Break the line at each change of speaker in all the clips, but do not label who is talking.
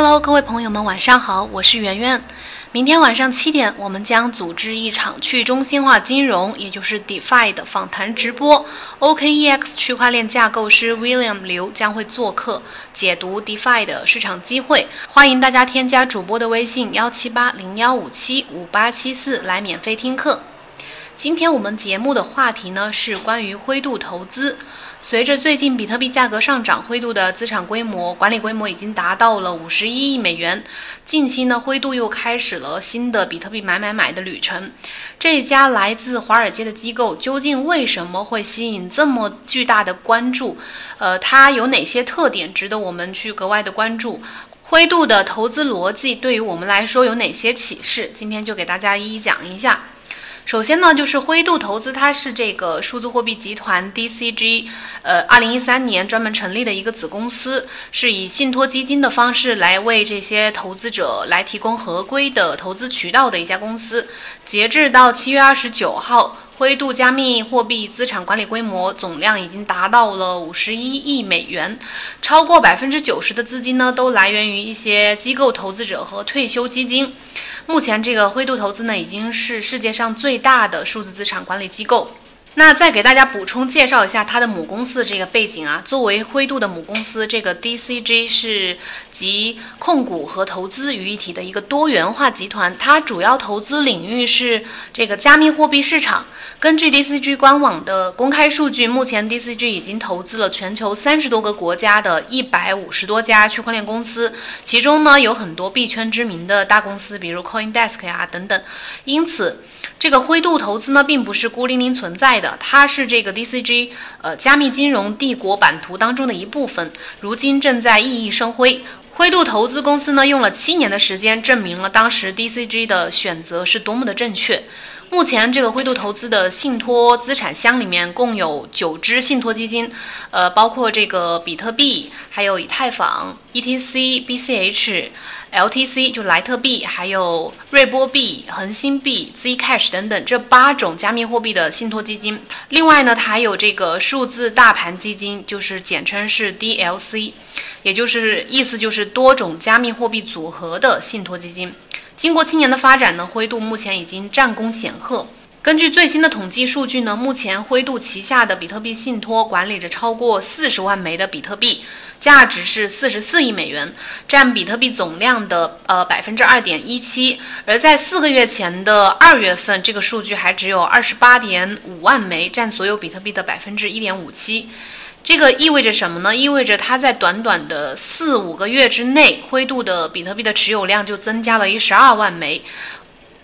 Hello，各位朋友们，晚上好，我是圆圆。明天晚上七点，我们将组织一场去中心化金融，也就是 DeFi 的访谈直播。OKEX 区块链架构师 William 刘将会做客，解读 DeFi 的市场机会。欢迎大家添加主播的微信幺七八零幺五七五八七四来免费听课。今天我们节目的话题呢是关于灰度投资。随着最近比特币价格上涨，灰度的资产规模管理规模已经达到了五十一亿美元。近期呢，灰度又开始了新的比特币买买买的旅程。这家来自华尔街的机构究竟为什么会吸引这么巨大的关注？呃，它有哪些特点值得我们去格外的关注？灰度的投资逻辑对于我们来说有哪些启示？今天就给大家一一讲一下。首先呢，就是灰度投资，它是这个数字货币集团 DCG，呃，二零一三年专门成立的一个子公司，是以信托基金的方式来为这些投资者来提供合规的投资渠道的一家公司。截至到七月二十九号，灰度加密货币资产管理规模总量已经达到了五十一亿美元，超过百分之九十的资金呢，都来源于一些机构投资者和退休基金。目前，这个灰度投资呢，已经是世界上最大的数字资产管理机构。那再给大家补充介绍一下它的母公司的这个背景啊。作为灰度的母公司，这个 DCG 是集控股和投资于一体的一个多元化集团。它主要投资领域是这个加密货币市场。根据 DCG 官网的公开数据，目前 DCG 已经投资了全球三十多个国家的一百五十多家区块链公司，其中呢有很多币圈知名的大公司，比如 CoinDesk 呀等等。因此，这个灰度投资呢并不是孤零零存在的。它是这个 DCG 呃加密金融帝国版图当中的一部分，如今正在熠熠生辉。灰度投资公司呢用了七年的时间，证明了当时 DCG 的选择是多么的正确。目前这个灰度投资的信托资产箱里面共有九只信托基金，呃，包括这个比特币，还有以太坊、ETC、BCH。LTC 就莱特币，还有瑞波币、恒星币、Zcash 等等这八种加密货币的信托基金。另外呢，它还有这个数字大盘基金，就是简称是 DLC，也就是意思就是多种加密货币组合的信托基金。经过七年的发展呢，灰度目前已经战功显赫。根据最新的统计数据呢，目前灰度旗下的比特币信托管理着超过四十万枚的比特币。价值是四十四亿美元，占比特币总量的呃百分之二点一七。而在四个月前的二月份，这个数据还只有二十八点五万枚，占所有比特币的百分之一点五七。这个意味着什么呢？意味着它在短短的四五个月之内，灰度的比特币的持有量就增加了一十二万枚。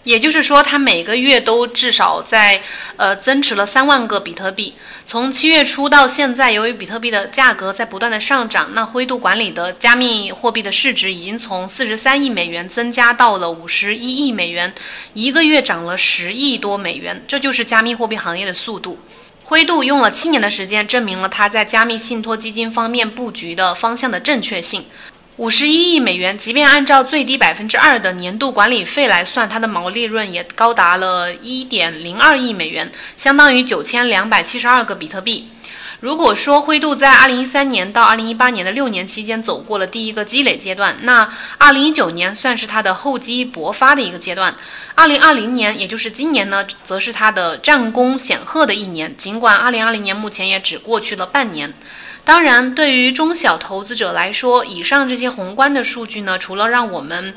也就是说，它每个月都至少在呃增持了三万个比特币。从七月初到现在，由于比特币的价格在不断的上涨，那灰度管理的加密货币的市值已经从四十三亿美元增加到了五十一亿美元，一个月涨了十亿多美元。这就是加密货币行业的速度。灰度用了七年的时间，证明了它在加密信托基金方面布局的方向的正确性。五十一亿美元，即便按照最低百分之二的年度管理费来算，它的毛利润也高达了一点零二亿美元，相当于九千两百七十二个比特币。如果说灰度在二零一三年到二零一八年的六年期间走过了第一个积累阶段，那二零一九年算是它的厚积薄发的一个阶段。二零二零年，也就是今年呢，则是它的战功显赫的一年。尽管二零二零年目前也只过去了半年。当然，对于中小投资者来说，以上这些宏观的数据呢，除了让我们，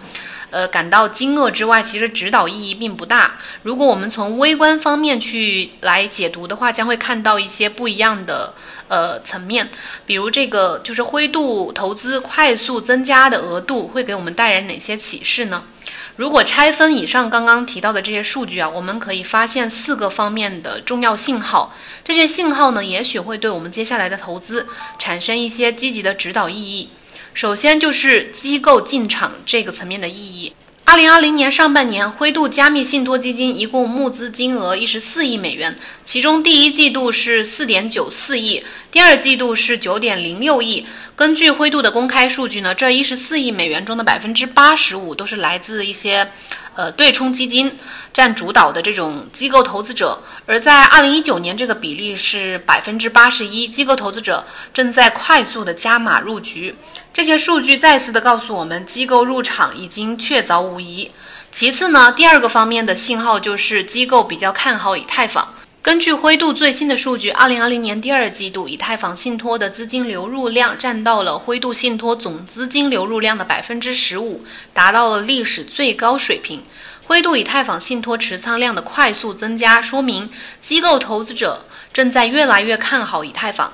呃，感到惊愕之外，其实指导意义并不大。如果我们从微观方面去来解读的话，将会看到一些不一样的呃层面。比如这个就是灰度投资快速增加的额度，会给我们带来哪些启示呢？如果拆分以上刚刚提到的这些数据啊，我们可以发现四个方面的重要信号。这些信号呢，也许会对我们接下来的投资产生一些积极的指导意义。首先就是机构进场这个层面的意义。二零二零年上半年，灰度加密信托基金一共募资金额一十四亿美元，其中第一季度是四点九四亿，第二季度是九点零六亿。根据灰度的公开数据呢，这一十四亿美元中的百分之八十五都是来自一些，呃，对冲基金占主导的这种机构投资者，而在二零一九年，这个比例是百分之八十一，机构投资者正在快速的加码入局。这些数据再次的告诉我们，机构入场已经确凿无疑。其次呢，第二个方面的信号就是机构比较看好以太坊。根据灰度最新的数据，二零二零年第二季度，以太坊信托的资金流入量占到了灰度信托总资金流入量的百分之十五，达到了历史最高水平。灰度以太坊信托持仓量的快速增加，说明机构投资者正在越来越看好以太坊。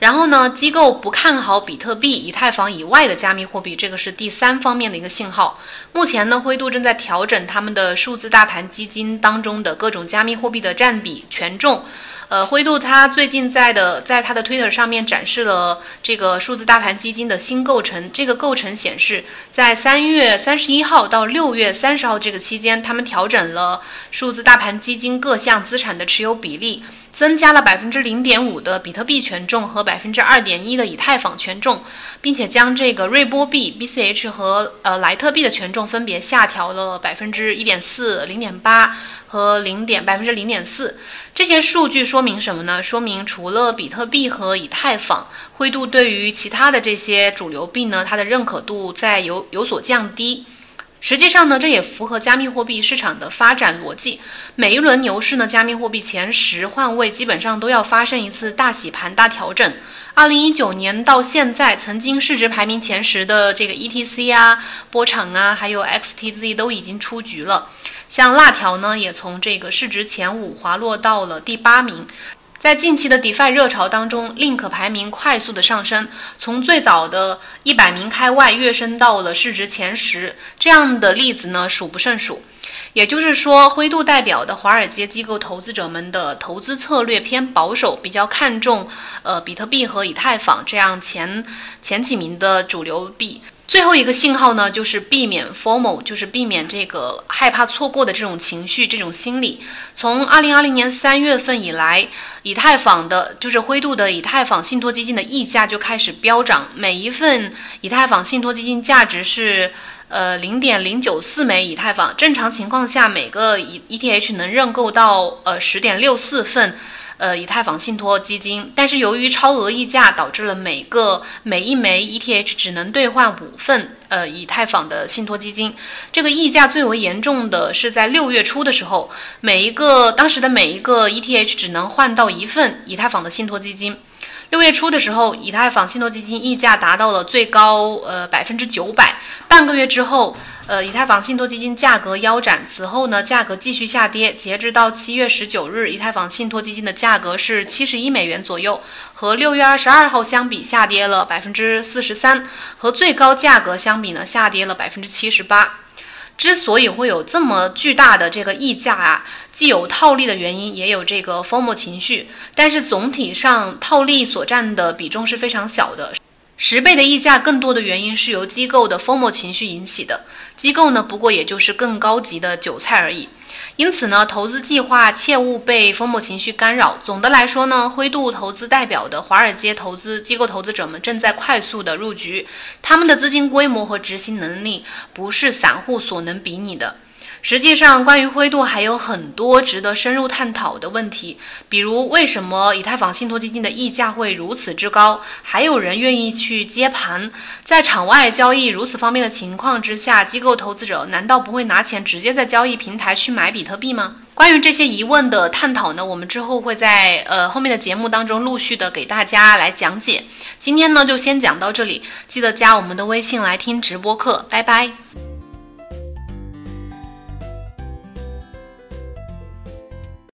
然后呢，机构不看好比特币、以太坊以外的加密货币，这个是第三方面的一个信号。目前呢，灰度正在调整他们的数字大盘基金当中的各种加密货币的占比权重。呃，灰度它最近在的，在它的 Twitter 上面展示了这个数字大盘基金的新构成。这个构成显示，在三月三十一号到六月三十号这个期间，他们调整了数字大盘基金各项资产的持有比例，增加了百分之零点五的比特币权重和百分之二点一的以太坊权重，并且将这个瑞波币 BCH 和呃莱特币的权重分别下调了百分之一点四、零点八。和零点百分之零点四，这些数据说明什么呢？说明除了比特币和以太坊，灰度对于其他的这些主流币呢，它的认可度在有有所降低。实际上呢，这也符合加密货币市场的发展逻辑。每一轮牛市呢，加密货币前十换位基本上都要发生一次大洗盘、大调整。二零一九年到现在，曾经市值排名前十的这个 ETC 啊、波场啊，还有 XTZ 都已经出局了。像辣条呢，也从这个市值前五滑落到了第八名。在近期的 DeFi 热潮当中，Link 排名快速的上升，从最早的一百名开外跃升到了市值前十。这样的例子呢，数不胜数。也就是说，灰度代表的华尔街机构投资者们的投资策略偏保守，比较看重呃比特币和以太坊这样前前几名的主流币。最后一个信号呢，就是避免 formal，就是避免这个害怕错过的这种情绪、这种心理。从二零二零年三月份以来，以太坊的，就是灰度的以太坊信托基金的溢价就开始飙涨。每一份以太坊信托基金价值是呃零点零九四枚以太坊，正常情况下每个 E ETH 能认购到呃十点六四份。呃，以太坊信托基金，但是由于超额溢价，导致了每个每一枚 ETH 只能兑换五份呃以太坊的信托基金。这个溢价最为严重的是在六月初的时候，每一个当时的每一个 ETH 只能换到一份以太坊的信托基金。六月初的时候，以太坊信托基金溢价达到了最高呃百分之九百。半个月之后。呃，以太坊信托基金价格腰斩，此后呢，价格继续下跌。截至到七月十九日，以太坊信托基金的价格是七十一美元左右，和六月二十二号相比，下跌了百分之四十三，和最高价格相比呢，下跌了百分之七十八。之所以会有这么巨大的这个溢价啊，既有套利的原因，也有这个 FOMO 情绪，但是总体上套利所占的比重是非常小的。十倍的溢价，更多的原因是由机构的 FOMO 情绪引起的。机构呢，不过也就是更高级的韭菜而已。因此呢，投资计划切勿被风暴情绪干扰。总的来说呢，灰度投资代表的华尔街投资机构投资者们正在快速的入局，他们的资金规模和执行能力不是散户所能比拟的。实际上，关于灰度还有很多值得深入探讨的问题，比如为什么以太坊信托基金的溢价会如此之高？还有人愿意去接盘？在场外交易如此方便的情况之下，机构投资者难道不会拿钱直接在交易平台去买比特币吗？关于这些疑问的探讨呢，我们之后会在呃后面的节目当中陆续的给大家来讲解。今天呢，就先讲到这里，记得加我们的微信来听直播课，拜拜。